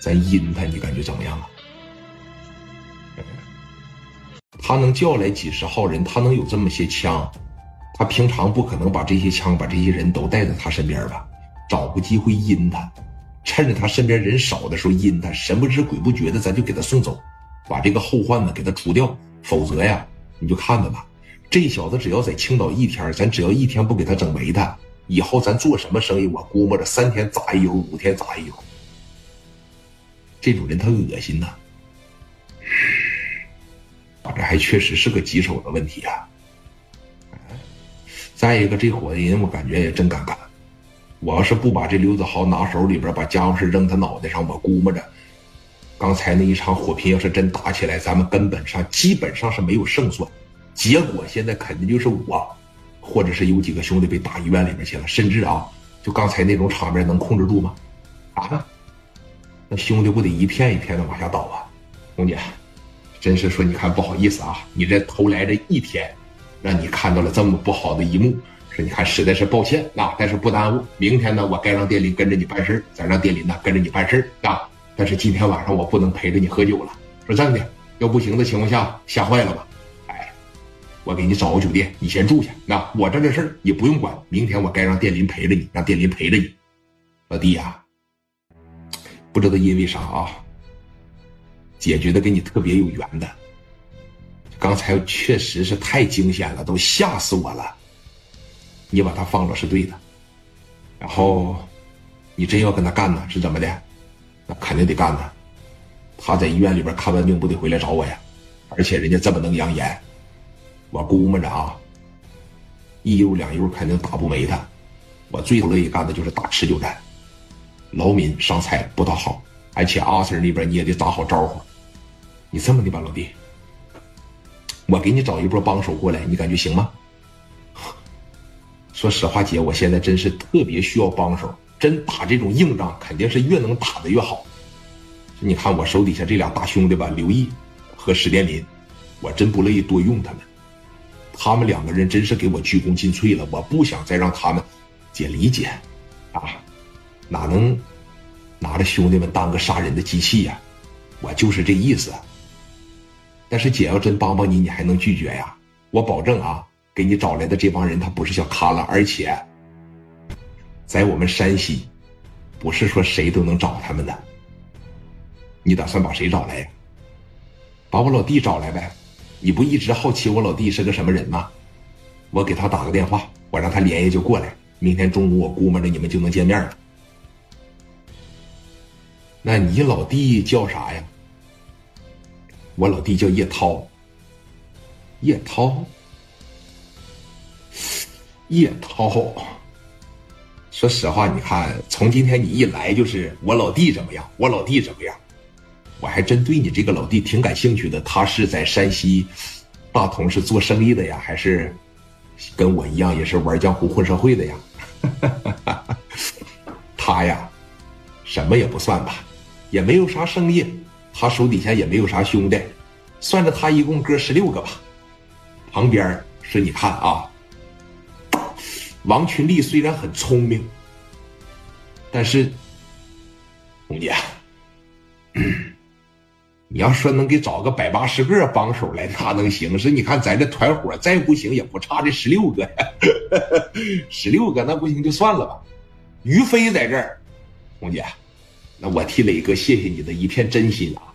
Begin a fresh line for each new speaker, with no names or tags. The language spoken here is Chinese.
咱阴他，你感觉怎么样啊？他能叫来几十号人，他能有这么些枪，他平常不可能把这些枪、把这些人都带在他身边吧？找个机会阴他，趁着他身边人少的时候阴他，神不知鬼不觉的，咱就给他送走，把这个后患呢给他除掉。否则呀，你就看着吧，这小子只要在青岛一天，咱只要一天不给他整没他，以后咱做什么生意，我估摸着三天砸一油，五天砸一油。这种人他恶心呐。这还确实是个棘手的问题啊！再一个，这伙人我感觉也真敢干。我要是不把这刘子豪拿手里边，把家伙事扔他脑袋上，我估摸着，刚才那一场火拼要是真打起来，咱们根本上基本上是没有胜算。结果现在肯定就是我，或者是有几个兄弟被打医院里面去了，甚至啊，就刚才那种场面能控制住吗？啊？那兄弟不得一片一片的往下倒啊，红姐。真是说，你看不好意思啊，你这头来这一天，让你看到了这么不好的一幕，说你看实在是抱歉啊，但是不耽误，明天呢，我该让店里跟着你办事儿咱让店里呢跟着你办事儿啊。但是今天晚上我不能陪着你喝酒了，说真的，要不行的情况下，吓坏了吧？哎，我给你找个酒店，你先住下。那我这的事儿也不用管，明天我该让店林陪着你，让店林陪着你。老弟呀，不知道因为啥啊？解决的跟你特别有缘的，刚才确实是太惊险了，都吓死我了。你把他放了是对的，然后你真要跟他干呢，是怎么的？那肯定得干呢。他在医院里边看完病，不得回来找我呀？而且人家这么能扬言，我估摸着啊，一悠两悠肯定打不没他。我最乐意干的就是打持久战，劳民伤财不讨好，而且阿 Sir 那边你也得打好招呼。你这么的吧，老弟，我给你找一波帮手过来，你感觉行吗？说实话，姐，我现在真是特别需要帮手。真打这种硬仗，肯定是越能打的越好。你看我手底下这俩大兄弟吧，刘毅和史殿林，我真不乐意多用他们。他们两个人真是给我鞠躬尽瘁了，我不想再让他们姐理解啊，哪能拿着兄弟们当个杀人的机器呀？我就是这意思。但是姐要真帮帮你，你还能拒绝呀？我保证啊，给你找来的这帮人他不是小咖了，而且在我们山西，不是说谁都能找他们的。你打算把谁找来呀？把我老弟找来呗。你不一直好奇我老弟是个什么人吗？我给他打个电话，我让他连夜就过来。明天中午我估摸着你们就能见面了。那你老弟叫啥呀？我老弟叫叶涛。叶涛，叶涛。说实话，你看，从今天你一来就是我老弟怎么样？我老弟怎么样？我还真对你这个老弟挺感兴趣的。他是在山西大同是做生意的呀，还是跟我一样也是玩江湖混社会的呀？他呀，什么也不算吧，也没有啥生意。他手底下也没有啥兄弟，算着他一共哥十六个吧。旁边是你看啊，王群力虽然很聪明，但是红姐，你要说能给找个百八十个帮手来，那能行？是你看咱这团伙再不行也不差这十六个呀，十六个那不行就算了吧。于飞在这儿，红姐，那我替磊哥谢谢你的一片真心啊。